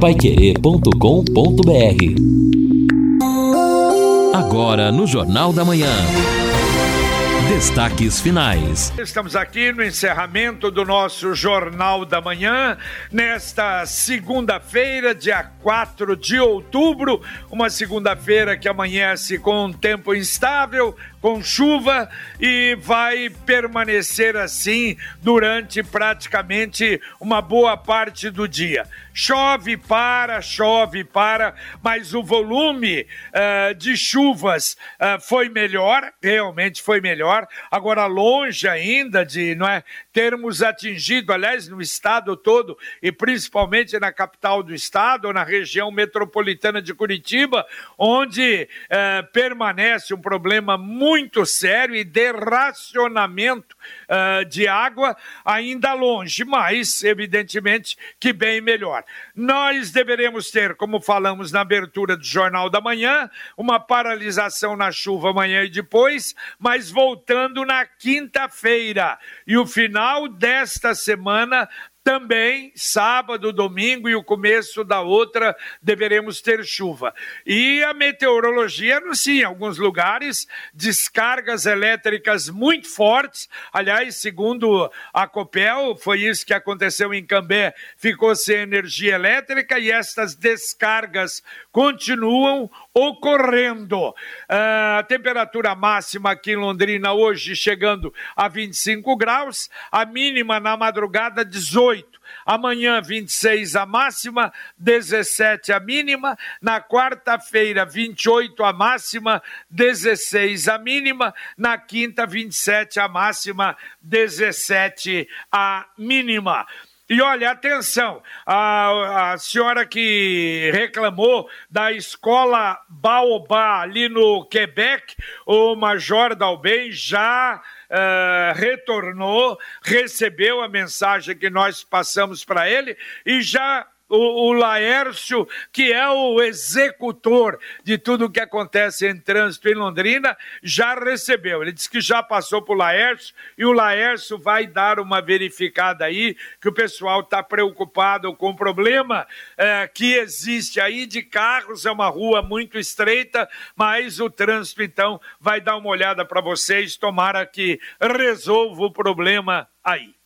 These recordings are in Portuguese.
paiquerê.com.br Agora no Jornal da Manhã. Destaques finais. Estamos aqui no encerramento do nosso Jornal da Manhã, nesta segunda-feira, dia 4 de outubro, uma segunda-feira que amanhece com um tempo instável, com chuva e vai permanecer assim durante praticamente uma boa parte do dia. Chove para, chove para, mas o volume uh, de chuvas uh, foi melhor, realmente foi melhor. Agora, longe ainda de não é, termos atingido, aliás, no estado todo e principalmente na capital do estado, na região metropolitana de Curitiba, onde uh, permanece um problema muito sério e de racionamento uh, de água ainda longe, mas evidentemente que bem melhor. Nós deveremos ter, como falamos na abertura do Jornal da Manhã, uma paralisação na chuva amanhã e depois, mas voltando na quinta-feira. E o final desta semana também sábado, domingo e o começo da outra deveremos ter chuva. E a meteorologia anuncia em alguns lugares descargas elétricas muito fortes. Aliás, segundo a Copel, foi isso que aconteceu em Cambé, ficou sem energia elétrica e estas descargas continuam ocorrendo. A temperatura máxima aqui em Londrina hoje chegando a 25 graus, a mínima na madrugada 18. Amanhã 26 a máxima, 17 a mínima. Na quarta-feira 28 a máxima, 16 a mínima. Na quinta 27 a máxima, 17 a mínima. E olha, atenção, a, a senhora que reclamou da escola Baobá ali no Quebec, o Major Dalben já uh, retornou, recebeu a mensagem que nós passamos para ele e já o, o Laércio, que é o executor de tudo o que acontece em trânsito em Londrina, já recebeu. Ele disse que já passou para o Laércio e o Laércio vai dar uma verificada aí, que o pessoal está preocupado com o problema é, que existe aí de carros. É uma rua muito estreita, mas o trânsito, então, vai dar uma olhada para vocês. Tomara que resolva o problema aí.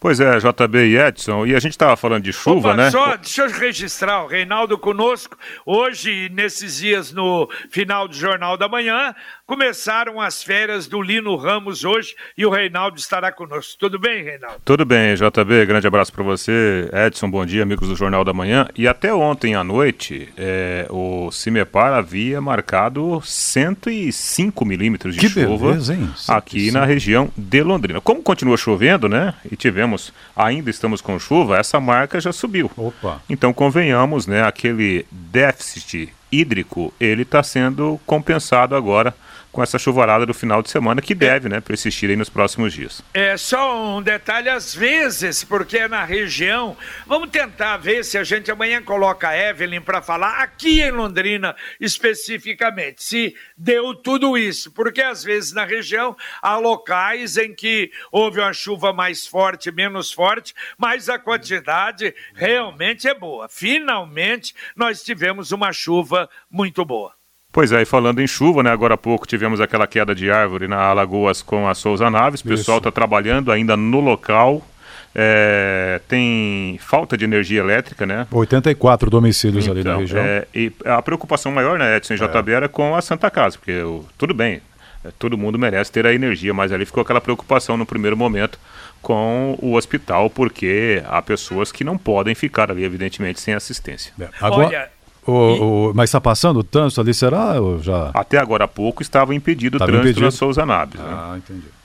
Pois é, JB e Edson, e a gente estava falando de chuva, Opa, né? Só, deixa eu registrar, o Reinaldo conosco, hoje, nesses dias no final do Jornal da Manhã, começaram as férias do Lino Ramos hoje e o Reinaldo estará conosco. Tudo bem, Reinaldo? Tudo bem, JB, grande abraço para você, Edson, bom dia, amigos do Jornal da Manhã. E até ontem à noite, é, o Cimepar havia marcado 105 milímetros de que chuva beleza, hein? aqui na região de Londrina. Como continua chovendo, né? E tivemos, ainda estamos com chuva, essa marca já subiu. Opa. Então convenhamos, né, aquele déficit hídrico, ele está sendo compensado agora com essa chuvarada do final de semana que deve, né, persistir aí nos próximos dias. É só um detalhe às vezes, porque é na região. Vamos tentar ver se a gente amanhã coloca a Evelyn para falar aqui em Londrina especificamente, se deu tudo isso, porque às vezes na região há locais em que houve uma chuva mais forte, menos forte, mas a quantidade realmente é boa. Finalmente nós tivemos uma chuva muito boa. Pois é, e falando em chuva, né? Agora há pouco tivemos aquela queda de árvore na Alagoas com a Souza Naves. O pessoal está trabalhando ainda no local. É, tem falta de energia elétrica, né? 84 domicílios então, ali na então, região. É, e a preocupação maior, né, Edson JB, era com a Santa Casa, porque o, tudo bem, é, todo mundo merece ter a energia, mas ali ficou aquela preocupação no primeiro momento com o hospital, porque há pessoas que não podem ficar ali, evidentemente, sem assistência. É. Agora... Olha, o, o, mas está passando o trânsito ali, será? Ou já... Até agora há pouco estava impedido estava o trânsito impedido? na Souza Naves. Né? Ah, entendi.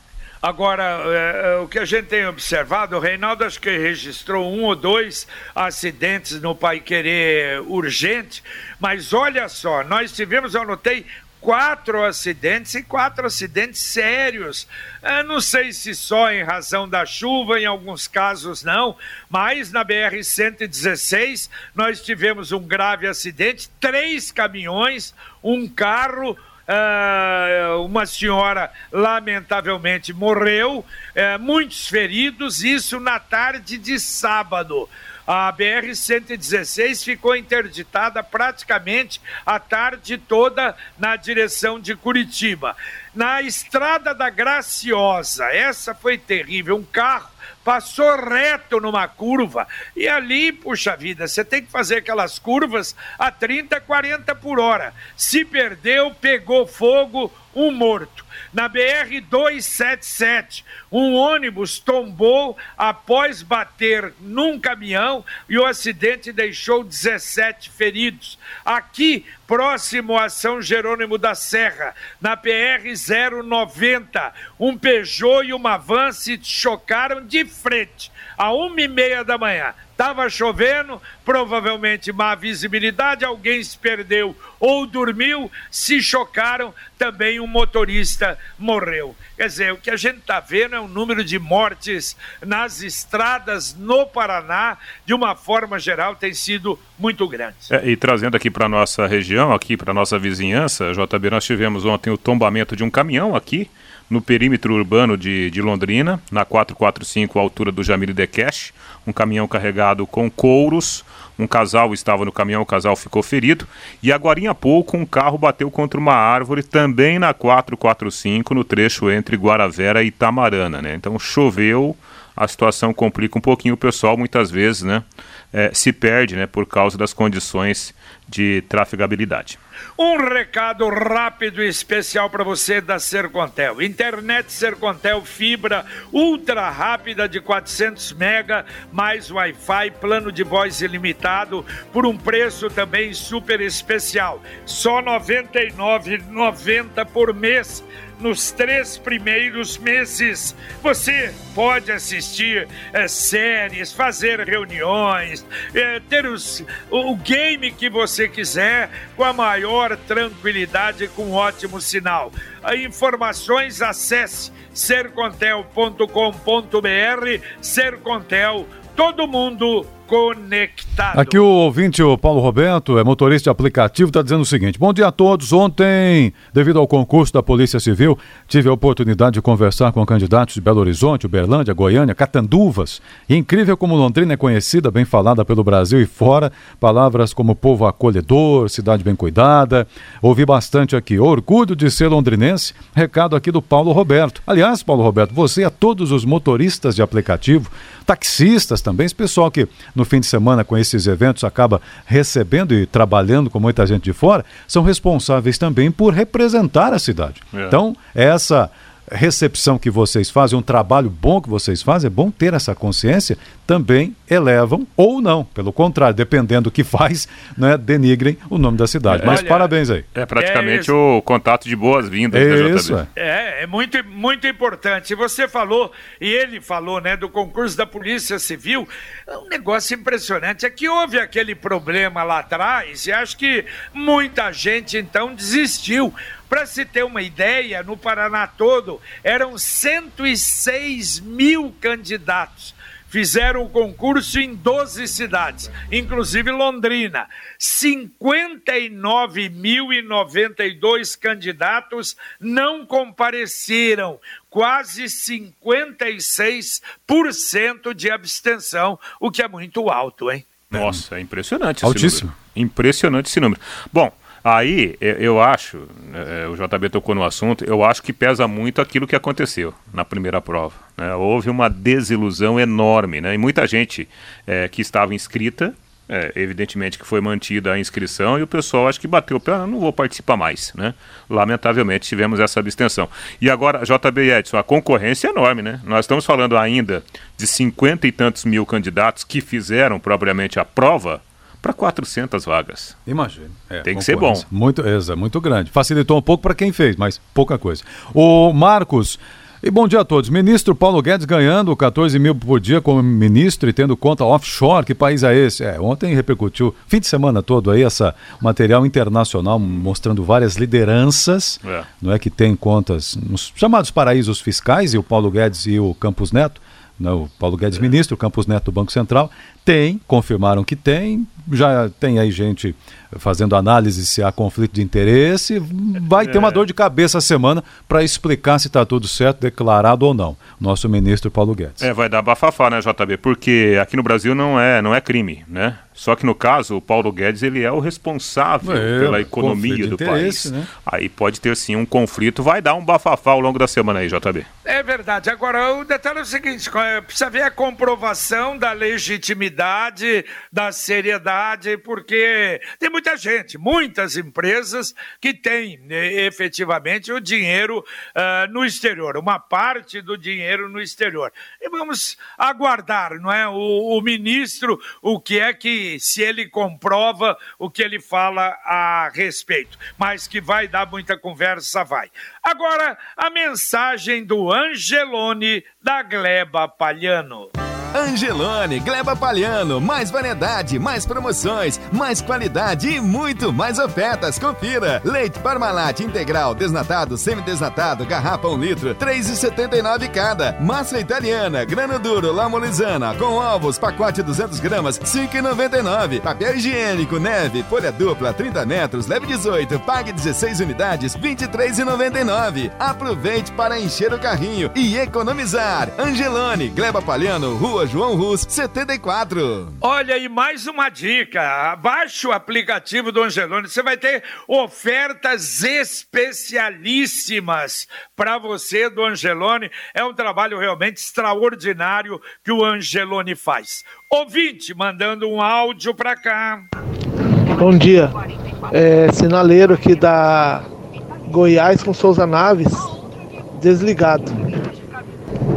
Agora, é, é, o que a gente tem observado, o Reinaldo acho que registrou um ou dois acidentes no Pai Querer urgente, mas olha só, nós tivemos, eu anotei, quatro acidentes e quatro acidentes sérios. Eu não sei se só em razão da chuva, em alguns casos não, mas na BR-116 nós tivemos um grave acidente, três caminhões, um carro. Uh, uma senhora lamentavelmente morreu, uh, muitos feridos, isso na tarde de sábado. A BR-116 ficou interditada praticamente a tarde toda na direção de Curitiba. Na estrada da Graciosa, essa foi terrível. Um carro passou reto numa curva e ali, puxa vida, você tem que fazer aquelas curvas a 30, 40 por hora. Se perdeu, pegou fogo, um morto. Na BR 277, um ônibus tombou após bater num caminhão e o acidente deixou 17 feridos. Aqui, próximo a São Jerônimo da Serra, na PR 090, um Peugeot e uma van se chocaram de frente, a uma e meia da manhã. Estava chovendo, provavelmente má visibilidade, alguém se perdeu ou dormiu, se chocaram, também um motorista morreu. Quer dizer, o que a gente está vendo é um número de mortes nas estradas no Paraná, de uma forma geral, tem sido muito grande. É, e trazendo aqui para nossa região, aqui para nossa vizinhança, JB, nós tivemos ontem o tombamento de um caminhão aqui no perímetro urbano de, de Londrina, na 445, altura do Jamile Decash, um caminhão carregado com couros, um casal estava no caminhão, o casal ficou ferido, e agora há pouco um carro bateu contra uma árvore também na 445, no trecho entre Guaravera e Itamarana, né? Então choveu, a situação complica um pouquinho o pessoal, muitas vezes, né? É, se perde, né, por causa das condições de trafegabilidade. Um recado rápido e especial para você da Sercontel. Internet Sercontel fibra ultra rápida de 400 mega mais Wi-Fi, plano de voz ilimitado por um preço também super especial. Só R$ 99,90 por mês nos três primeiros meses. Você pode assistir é, séries, fazer reuniões, é, ter os, o, game que você quiser com a maior tranquilidade, com ótimo sinal. A informações acesse sercontel.com.br, Sercontel, todo mundo conectado. Aqui o ouvinte, o Paulo Roberto, é motorista de aplicativo, está dizendo o seguinte: Bom dia a todos. Ontem, devido ao concurso da Polícia Civil, tive a oportunidade de conversar com candidatos de Belo Horizonte, Uberlândia, Goiânia, Catanduvas. E incrível como Londrina é conhecida, bem falada pelo Brasil e fora. Palavras como povo acolhedor, cidade bem cuidada. Ouvi bastante aqui. Orgulho de ser londrinense. Recado aqui do Paulo Roberto. Aliás, Paulo Roberto, você a todos os motoristas de aplicativo, taxistas também, esse pessoal que no fim de semana com esses eventos acaba recebendo e trabalhando com muita gente de fora, são responsáveis também por representar a cidade. É. Então, essa recepção que vocês fazem, um trabalho bom que vocês fazem, é bom ter essa consciência, também elevam ou não. Pelo contrário, dependendo do que faz, né, denigrem o nome da cidade. É, Mas olha, parabéns aí. É praticamente é o contato de boas-vindas. É isso. É. é, é muito, muito importante. Você falou, e ele falou, né, do concurso da Polícia Civil, é um negócio impressionante. É que houve aquele problema lá atrás e acho que muita gente então desistiu. Para se ter uma ideia, no Paraná todo eram 106 mil candidatos. Fizeram o concurso em 12 cidades, inclusive Londrina. 59.092 candidatos não compareceram, quase 56% de abstenção, o que é muito alto, hein? Nossa, é impressionante Altíssimo. Número. Impressionante esse número. Bom, Aí, eu acho, é, o JB tocou no assunto, eu acho que pesa muito aquilo que aconteceu na primeira prova. Né? Houve uma desilusão enorme, né? E muita gente é, que estava inscrita, é, evidentemente que foi mantida a inscrição, e o pessoal acho que bateu o pé, não vou participar mais, né? Lamentavelmente tivemos essa abstenção. E agora, JB Edson, a concorrência é enorme, né? Nós estamos falando ainda de cinquenta e tantos mil candidatos que fizeram propriamente a prova, para 400 vagas. Imagina. É, Tem que ser bom. Muito, é, muito grande. Facilitou um pouco para quem fez, mas pouca coisa. O Marcos. E bom dia a todos. Ministro Paulo Guedes ganhando 14 mil por dia como ministro e tendo conta offshore. Que país é esse? É, ontem repercutiu, fim de semana todo aí, essa material internacional mostrando várias lideranças, é. não é que tem contas nos chamados paraísos fiscais, e o Paulo Guedes e o Campos Neto, né, o Paulo Guedes é. ministro, o Campos Neto do Banco Central, Tem, confirmaram que tem. Já tem aí gente fazendo análise se há conflito de interesse. Vai ter uma é. dor de cabeça a semana para explicar se está tudo certo, declarado ou não. Nosso ministro Paulo Guedes. É, vai dar bafafá, né, JB? Porque aqui no Brasil não é, não é crime, né? Só que no caso, o Paulo Guedes ele é o responsável é, pela economia do país. Né? Aí pode ter sim um conflito, vai dar um bafafá ao longo da semana aí, JB. É verdade. Agora, o detalhe é o seguinte: precisa ver a comprovação da legitimidade, da seriedade, porque tem muita gente, muitas empresas que têm né, efetivamente o dinheiro uh, no exterior, uma parte do dinheiro no exterior. E vamos aguardar, não é? O, o ministro, o que é que se ele comprova o que ele fala a respeito. Mas que vai dar muita conversa, vai. Agora, a mensagem do Angelone da Gleba Palhano. Angelone, Gleba Palhano, mais variedade, mais promoções, mais qualidade e muito mais ofertas. Confira. Leite Parmalat integral, desnatado, semidesnatado, garrafa 1 um litro, 3,79 cada. Massa italiana, grano duro, lamolizana, com ovos, pacote 200 gramas, 5,99. Papel higiênico, neve, folha dupla, 30 metros, leve 18, pague 16 unidades, 23,99. Aproveite para encher o carrinho e economizar. Angelone, Gleba Palhano, Rua Rua João Rus, 74. Olha aí, mais uma dica. Baixe o aplicativo do Angelone. Você vai ter ofertas especialíssimas para você do Angelone. É um trabalho realmente extraordinário que o Angelone faz. Ouvinte, mandando um áudio para cá. Bom dia. É, sinaleiro aqui da Goiás com Souza Naves, desligado.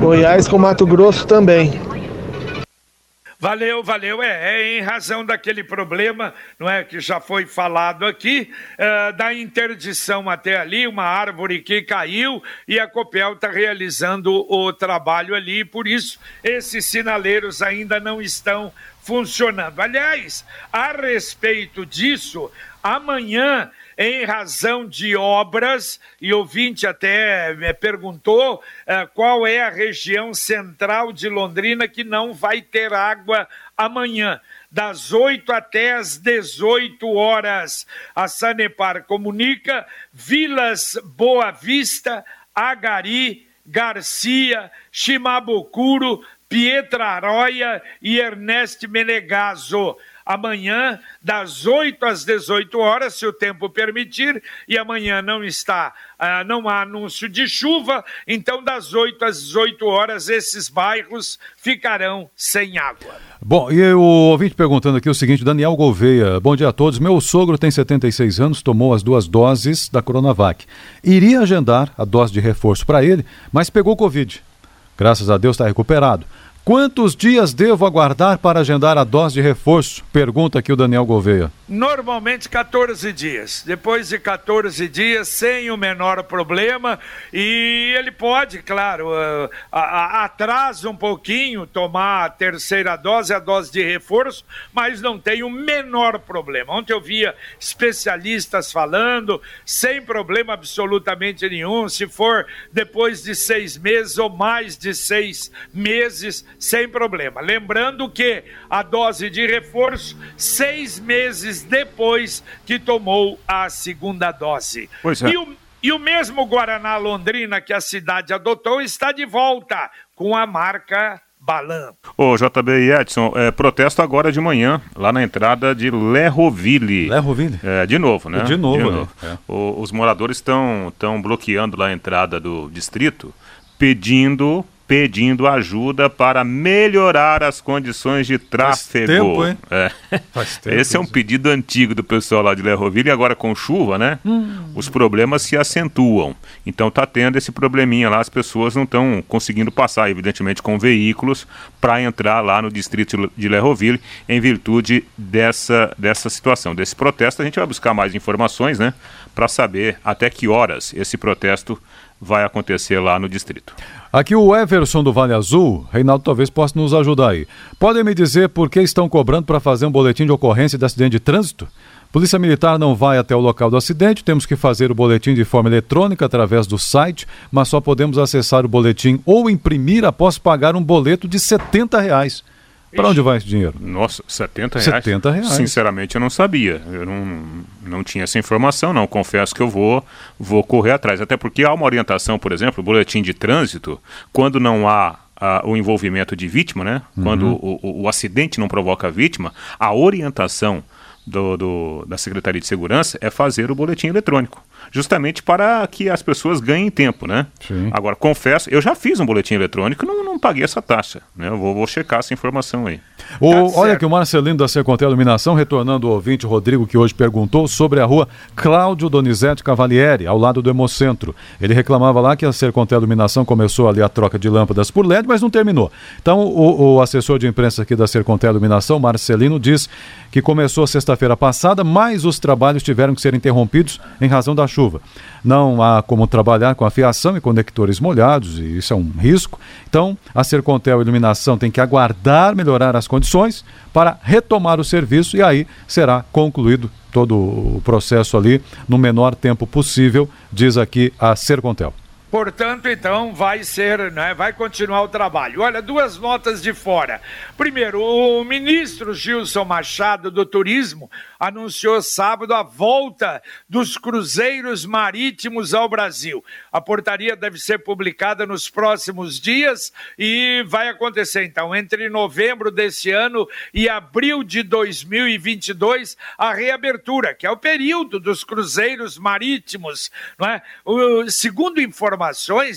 Goiás com Mato Grosso também. Valeu, valeu. É, é, em razão daquele problema, não é, que já foi falado aqui, é, da interdição até ali, uma árvore que caiu e a Copel está realizando o trabalho ali, por isso esses sinaleiros ainda não estão funcionando. Aliás, a respeito disso, amanhã em razão de obras, e ouvinte até me perguntou uh, qual é a região central de Londrina que não vai ter água amanhã. Das 8 até as 18 horas, a Sanepar comunica Vilas Boa Vista, Agari, Garcia, Chimabocuro, Pietraroia e Ernest Menegaso amanhã, das 8 às 18 horas, se o tempo permitir, e amanhã não está, uh, não há anúncio de chuva, então das 8 às 18 horas esses bairros ficarão sem água. Bom, e o ouvinte perguntando aqui o seguinte, Daniel Gouveia, bom dia a todos. Meu sogro tem 76 anos, tomou as duas doses da Coronavac. Iria agendar a dose de reforço para ele, mas pegou Covid. Graças a Deus está recuperado. Quantos dias devo aguardar para agendar a dose de reforço? Pergunta aqui o Daniel Gouveia. Normalmente 14 dias. Depois de 14 dias, sem o menor problema. E ele pode, claro, uh, atrasa um pouquinho tomar a terceira dose, a dose de reforço, mas não tem o menor problema. Ontem eu via especialistas falando, sem problema absolutamente nenhum. Se for depois de seis meses ou mais de seis meses, sem problema. Lembrando que a dose de reforço, seis meses depois que tomou a segunda dose. Pois é. E o, e o mesmo Guaraná Londrina que a cidade adotou está de volta com a marca Balan. Ô, JB e Edson, é, protesto agora de manhã, lá na entrada de Lerroville. Lerroville? É, de novo, né? De novo, de novo. É. O, os moradores estão bloqueando lá a entrada do distrito, pedindo pedindo ajuda para melhorar as condições de tráfego. Faz tempo, hein? É. Faz tempo, Esse é um pedido antigo do pessoal lá de Lerroville e agora com chuva, né? Hum. Os problemas se acentuam. Então tá tendo esse probleminha lá, as pessoas não estão conseguindo passar, evidentemente, com veículos para entrar lá no distrito de Lerroville em virtude dessa, dessa situação, desse protesto. A gente vai buscar mais informações, né? Para saber até que horas esse protesto vai acontecer lá no distrito. Aqui o Everson do Vale Azul, Reinaldo talvez possa nos ajudar aí. Podem me dizer por que estão cobrando para fazer um boletim de ocorrência de acidente de trânsito? Polícia Militar não vai até o local do acidente, temos que fazer o boletim de forma eletrônica através do site, mas só podemos acessar o boletim ou imprimir após pagar um boleto de 70 reais. Para onde vai esse dinheiro? Nossa, 70 reais? 70 reais. Sinceramente, eu não sabia. Eu não, não tinha essa informação, não. Confesso que eu vou, vou correr atrás. Até porque há uma orientação, por exemplo, boletim de trânsito, quando não há o envolvimento de vítima, né? Uhum. Quando o, o, o, acidente não provoca vítima, a orientação do, do, da Secretaria de Segurança é fazer o boletim eletrônico justamente para que as pessoas ganhem tempo, né? Sim. Agora, confesso, eu já fiz um boletim eletrônico e não, não paguei essa taxa, né? Eu vou, vou checar essa informação aí. O, tá olha que o Marcelino da Secontel Iluminação, retornando o ouvinte Rodrigo, que hoje perguntou sobre a rua Cláudio Donizete Cavalieri, ao lado do Hemocentro. Ele reclamava lá que a Sercontel Iluminação começou ali a troca de lâmpadas por LED, mas não terminou. Então, o, o assessor de imprensa aqui da Sercontel Iluminação, Marcelino, diz que começou sexta-feira passada, mas os trabalhos tiveram que ser interrompidos em razão da chuva chuva. Não há como trabalhar com a fiação e conectores molhados, e isso é um risco. Então, a Sercontel Iluminação tem que aguardar melhorar as condições para retomar o serviço e aí será concluído todo o processo ali no menor tempo possível, diz aqui a Sercontel. Portanto, então, vai ser, né, vai continuar o trabalho. Olha, duas notas de fora. Primeiro, o ministro Gilson Machado do Turismo anunciou sábado a volta dos cruzeiros marítimos ao Brasil. A portaria deve ser publicada nos próximos dias e vai acontecer, então, entre novembro desse ano e abril de 2022, a reabertura, que é o período dos cruzeiros marítimos. Não é? o, segundo informações,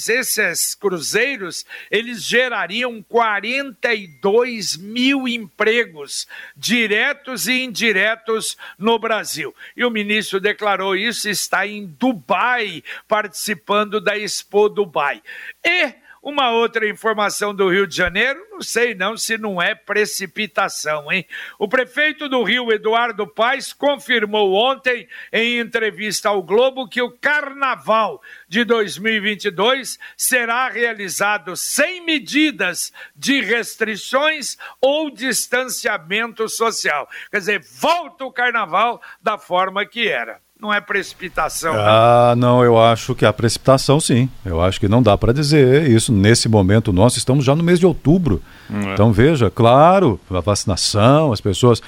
esses cruzeiros eles gerariam 42 mil empregos, diretos e indiretos no Brasil. E o ministro declarou isso, está em Dubai, participando da Expo Dubai. E uma outra informação do Rio de Janeiro, não sei não se não é precipitação, hein? O prefeito do Rio, Eduardo Paes, confirmou ontem, em entrevista ao Globo, que o carnaval de 2022 será realizado sem medidas de restrições ou distanciamento social. Quer dizer, volta o carnaval da forma que era não é precipitação. Né? Ah, né? não, eu acho que a precipitação sim. Eu acho que não dá para dizer isso nesse momento nosso. Estamos já no mês de outubro. É. Então veja, claro, a vacinação, as pessoas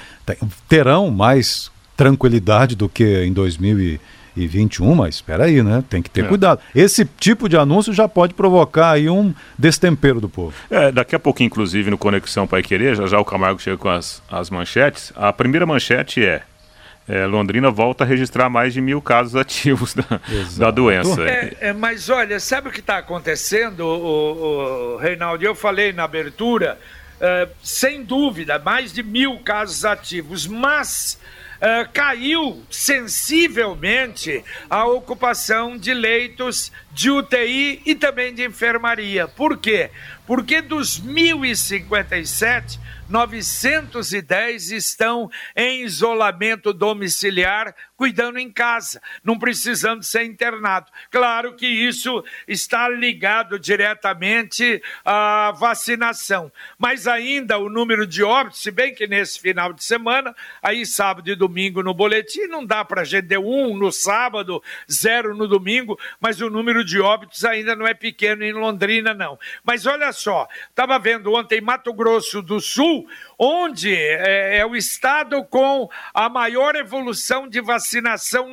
terão mais tranquilidade do que em 2021, mas espera aí, né? Tem que ter é. cuidado. Esse tipo de anúncio já pode provocar aí um destempero do povo. É, daqui a pouco, inclusive, no Conexão Pai Querer, já já o Camargo chega com as, as manchetes. A primeira manchete é é, Londrina volta a registrar mais de mil casos ativos da, da doença. É, é, mas olha, sabe o que está acontecendo, o, o, Reinaldo? Eu falei na abertura, uh, sem dúvida, mais de mil casos ativos, mas uh, caiu sensivelmente a ocupação de leitos de UTI e também de enfermaria. Por quê? Porque dos 1.057, 910 estão em isolamento domiciliar, cuidando em casa, não precisando ser internado. Claro que isso está ligado diretamente à vacinação, mas ainda o número de óbitos, se bem que nesse final de semana, aí sábado e domingo no boletim, não dá para a gente um no sábado, zero no domingo, mas o número de óbitos ainda não é pequeno em Londrina, não. Mas olha só, estava vendo ontem Mato Grosso do Sul, onde é, é o estado com a maior evolução de vacinação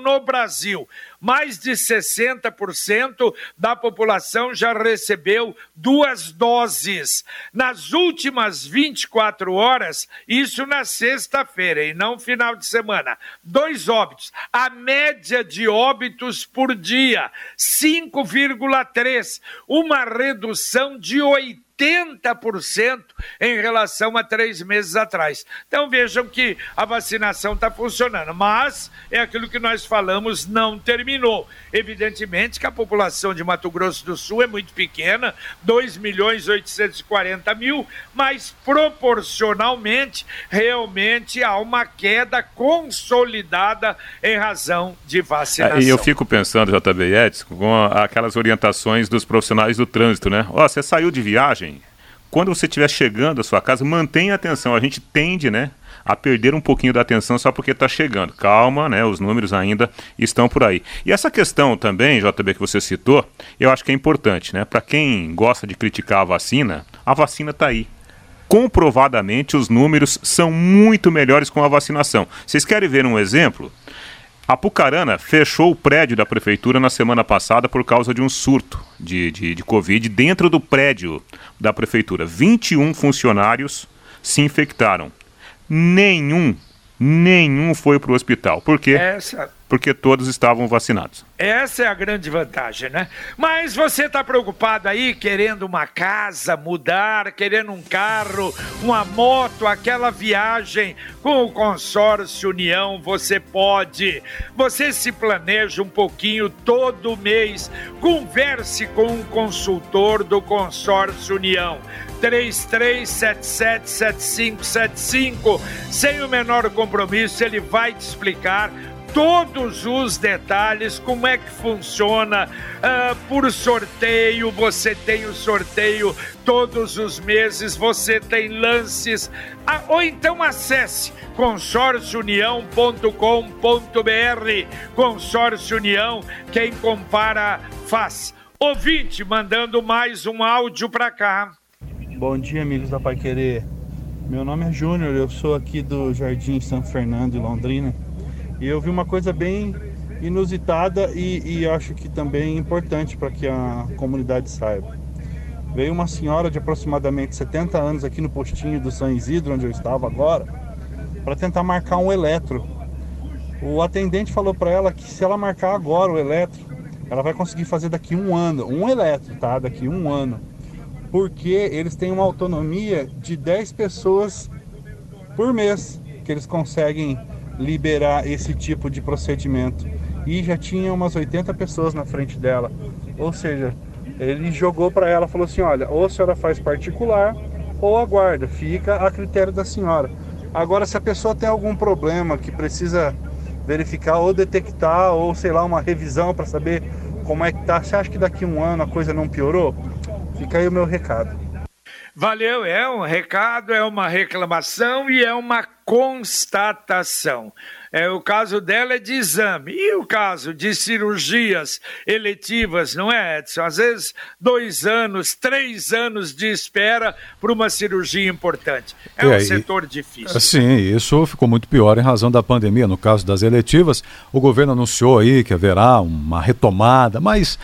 no Brasil mais de 60% da população já recebeu duas doses. Nas últimas 24 horas, isso na sexta-feira e não final de semana, dois óbitos. A média de óbitos por dia, 5,3, uma redução de 80 80% em relação a três meses atrás. Então vejam que a vacinação está funcionando, mas é aquilo que nós falamos, não terminou. Evidentemente que a população de Mato Grosso do Sul é muito pequena, 2 milhões 840 mil, mas proporcionalmente, realmente há uma queda consolidada em razão de vacinação. E eu fico pensando, JB Edson, com aquelas orientações dos profissionais do trânsito, né? Ó, oh, você saiu de viagem, quando você estiver chegando à sua casa, mantenha a atenção. A gente tende, né, a perder um pouquinho da atenção só porque está chegando. Calma, né? Os números ainda estão por aí. E essa questão também, JB, que você citou, eu acho que é importante, né? Para quem gosta de criticar a vacina, a vacina está aí. comprovadamente os números são muito melhores com a vacinação. Vocês querem ver um exemplo? A Pucarana fechou o prédio da prefeitura na semana passada por causa de um surto de, de, de Covid dentro do prédio da prefeitura. 21 funcionários se infectaram. Nenhum, nenhum foi para o hospital. Por quê? Essa porque todos estavam vacinados. Essa é a grande vantagem, né? Mas você está preocupado aí, querendo uma casa, mudar, querendo um carro, uma moto, aquela viagem com o consórcio União, você pode. Você se planeja um pouquinho todo mês. Converse com um consultor do consórcio União. 33777575, sem o menor compromisso, ele vai te explicar todos os detalhes, como é que funciona uh, por sorteio, você tem o sorteio todos os meses, você tem lances, ah, ou então acesse consórciounião.com.br. Consórcio União, quem compara faz. Ouvinte, mandando mais um áudio para cá. Bom dia, amigos da Pai Querer. Meu nome é Júnior, eu sou aqui do Jardim São Fernando, Londrina. E eu vi uma coisa bem inusitada e, e acho que também importante para que a comunidade saiba. Veio uma senhora de aproximadamente 70 anos aqui no postinho do São Isidro, onde eu estava agora, para tentar marcar um eletro. O atendente falou para ela que se ela marcar agora o eletro, ela vai conseguir fazer daqui um ano, um eletro, tá? Daqui um ano. Porque eles têm uma autonomia de 10 pessoas por mês que eles conseguem liberar esse tipo de procedimento. E já tinha umas 80 pessoas na frente dela. Ou seja, ele jogou para ela, falou assim: olha, ou a senhora faz particular ou aguarda, fica a critério da senhora. Agora, se a pessoa tem algum problema que precisa verificar ou detectar, ou sei lá, uma revisão para saber como é que tá, você acha que daqui a um ano a coisa não piorou? Fica aí o meu recado. Valeu, é um recado, é uma reclamação e é uma constatação. É, o caso dela é de exame. E o caso de cirurgias eletivas, não é, Edson? Às vezes, dois anos, três anos de espera para uma cirurgia importante. É, é um setor difícil. Sim, isso ficou muito pior em razão da pandemia. No caso das eletivas, o governo anunciou aí que haverá uma retomada, mas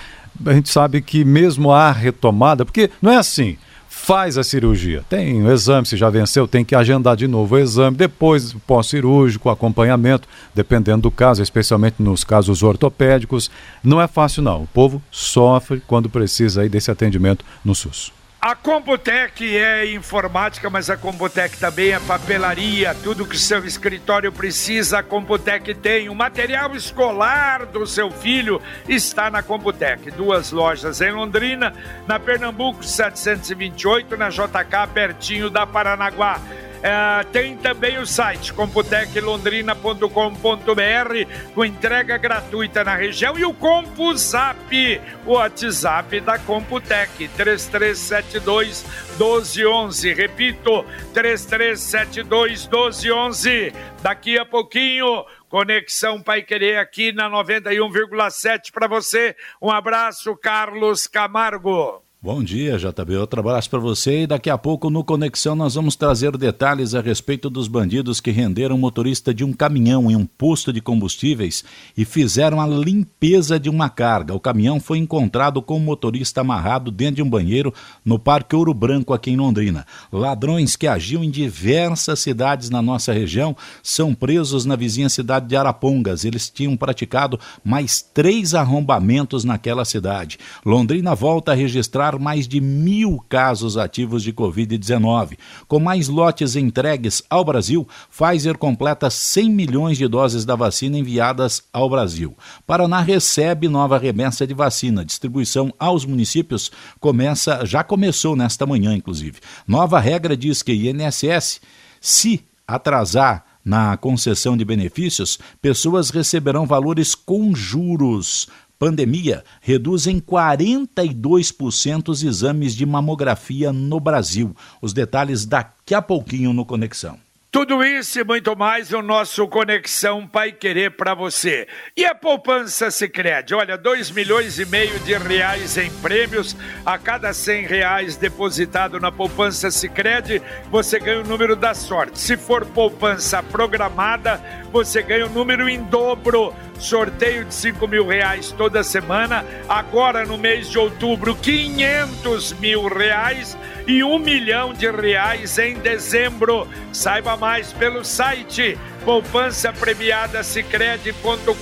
a gente sabe que mesmo a retomada, porque não é assim faz a cirurgia. Tem o exame, se já venceu, tem que agendar de novo o exame, depois pós-cirúrgico, acompanhamento, dependendo do caso, especialmente nos casos ortopédicos. Não é fácil não. O povo sofre quando precisa aí desse atendimento no SUS. A Computec é informática, mas a Computec também é papelaria. Tudo que seu escritório precisa, a Computec tem. O material escolar do seu filho está na Computec. Duas lojas em Londrina, na Pernambuco 728, na JK, pertinho da Paranaguá. É, tem também o site computeclondrina.com.br com entrega gratuita na região e o CompuZap, o WhatsApp da Computec 3372 1211. Repito, 3372 1211. Daqui a pouquinho Conexão Pai Querer aqui na 91,7 para você. Um abraço, Carlos Camargo. Bom dia, JB. Outro abraço para você e daqui a pouco no Conexão nós vamos trazer detalhes a respeito dos bandidos que renderam motorista de um caminhão em um posto de combustíveis e fizeram a limpeza de uma carga. O caminhão foi encontrado com o motorista amarrado dentro de um banheiro no Parque Ouro Branco aqui em Londrina. Ladrões que agiam em diversas cidades na nossa região são presos na vizinha cidade de Arapongas. Eles tinham praticado mais três arrombamentos naquela cidade. Londrina volta a registrar mais de mil casos ativos de Covid-19. Com mais lotes entregues ao Brasil, Pfizer completa 100 milhões de doses da vacina enviadas ao Brasil. Paraná recebe nova remessa de vacina. Distribuição aos municípios começa, já começou nesta manhã, inclusive. Nova regra diz que INSS, se atrasar na concessão de benefícios, pessoas receberão valores com juros pandemia reduz em 42% os exames de mamografia no Brasil. Os detalhes daqui a pouquinho no Conexão. Tudo isso e muito mais no nosso Conexão Pai Querer para você. E a poupança Sicredi, olha, 2 milhões e meio de reais em prêmios a cada 100 reais depositado na poupança Sicredi, você ganha o número da sorte. Se for poupança programada, você ganha o número em dobro. Sorteio de 5 mil reais toda semana. Agora no mês de outubro, 500 mil reais e um milhão de reais em dezembro. Saiba mais pelo site poupança premiada cicred.com.br.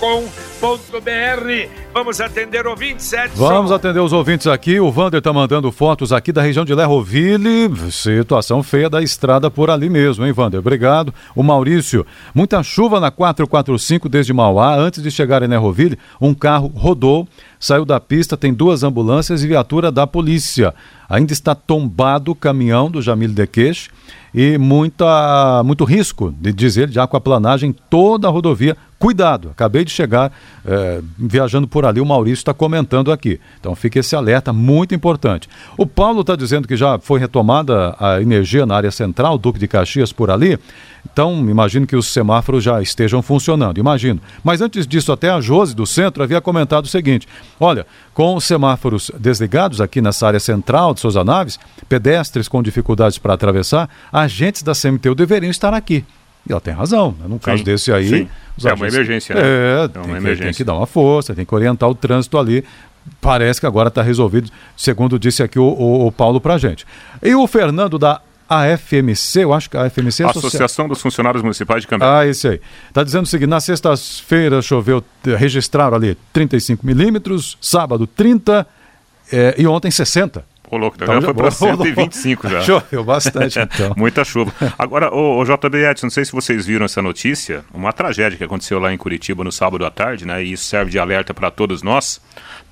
Vamos atender ouvintes, Edson. Vamos atender os ouvintes aqui. O Vander está mandando fotos aqui da região de Lerroville. Situação feia da estrada por ali mesmo, hein, Vander? Obrigado. O Maurício, muita chuva na 445 desde Mauá. Antes de chegar em Lerroville, um carro rodou, saiu da pista, tem duas ambulâncias e viatura da polícia. Ainda está tombado o caminhão do Jamil Dequeche e muita, muito risco, de dizer, de aquaplanagem toda a rodovia. Cuidado, acabei de chegar é, viajando por ali, o Maurício está comentando aqui. Então fique esse alerta muito importante. O Paulo está dizendo que já foi retomada a energia na área central, Duque de Caxias por ali. Então, imagino que os semáforos já estejam funcionando, imagino. Mas antes disso, até a Jose do centro havia comentado o seguinte: olha, com os semáforos desligados aqui nessa área central de Souza Naves, pedestres com dificuldades para atravessar, agentes da CMTU deveriam estar aqui. E ela tem razão. Né? Num caso sim, desse aí. Sim. É uma emergência, né? É, é tem, uma emergência. tem que dar uma força, tem que orientar o trânsito ali parece que agora está resolvido, segundo disse aqui o, o, o Paulo para gente. E o Fernando da AFMC, eu acho que a AFMC é a Associação dos Funcionários Municipais de Cambé. Ah, esse aí. Está dizendo o seguinte: na sexta-feira choveu, registraram ali 35 milímetros, sábado 30 é, e ontem 60. Ô, louco, então, já foi para 125 já. Choveu bastante, então. Muita chuva. Agora, o, o JB Edson, não sei se vocês viram essa notícia, uma tragédia que aconteceu lá em Curitiba no sábado à tarde, né? E isso serve de alerta para todos nós.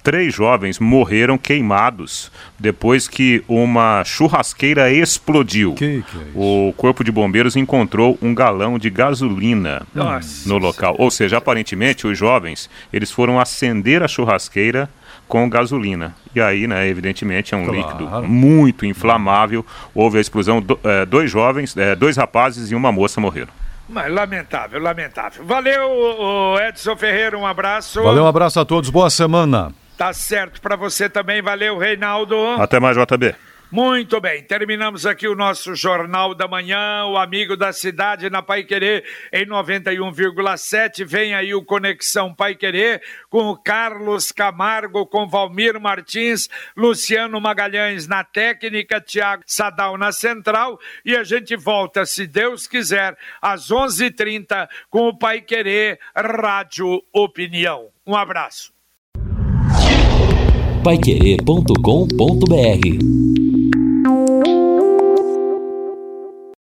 Três jovens morreram queimados depois que uma churrasqueira explodiu. Que que é o Corpo de Bombeiros encontrou um galão de gasolina Nossa. no local. Ou seja, aparentemente os jovens eles foram acender a churrasqueira com gasolina. E aí, né, evidentemente, é um claro. líquido muito inflamável. Houve a explosão, do, é, dois jovens, é, dois rapazes e uma moça morreram. Mas lamentável, lamentável. Valeu, Edson Ferreira, um abraço. Valeu, um abraço a todos, boa semana. Tá certo para você também, valeu, Reinaldo. Até mais, JB. Muito bem, terminamos aqui o nosso Jornal da Manhã, o Amigo da Cidade na Pai Querer em 91,7. Vem aí o Conexão Pai Querer com o Carlos Camargo, com Valmir Martins, Luciano Magalhães na técnica, Tiago Sadal na central. E a gente volta, se Deus quiser, às 11:30 h 30 com o Pai Querer Rádio Opinião. Um abraço. Paiquerê.com.br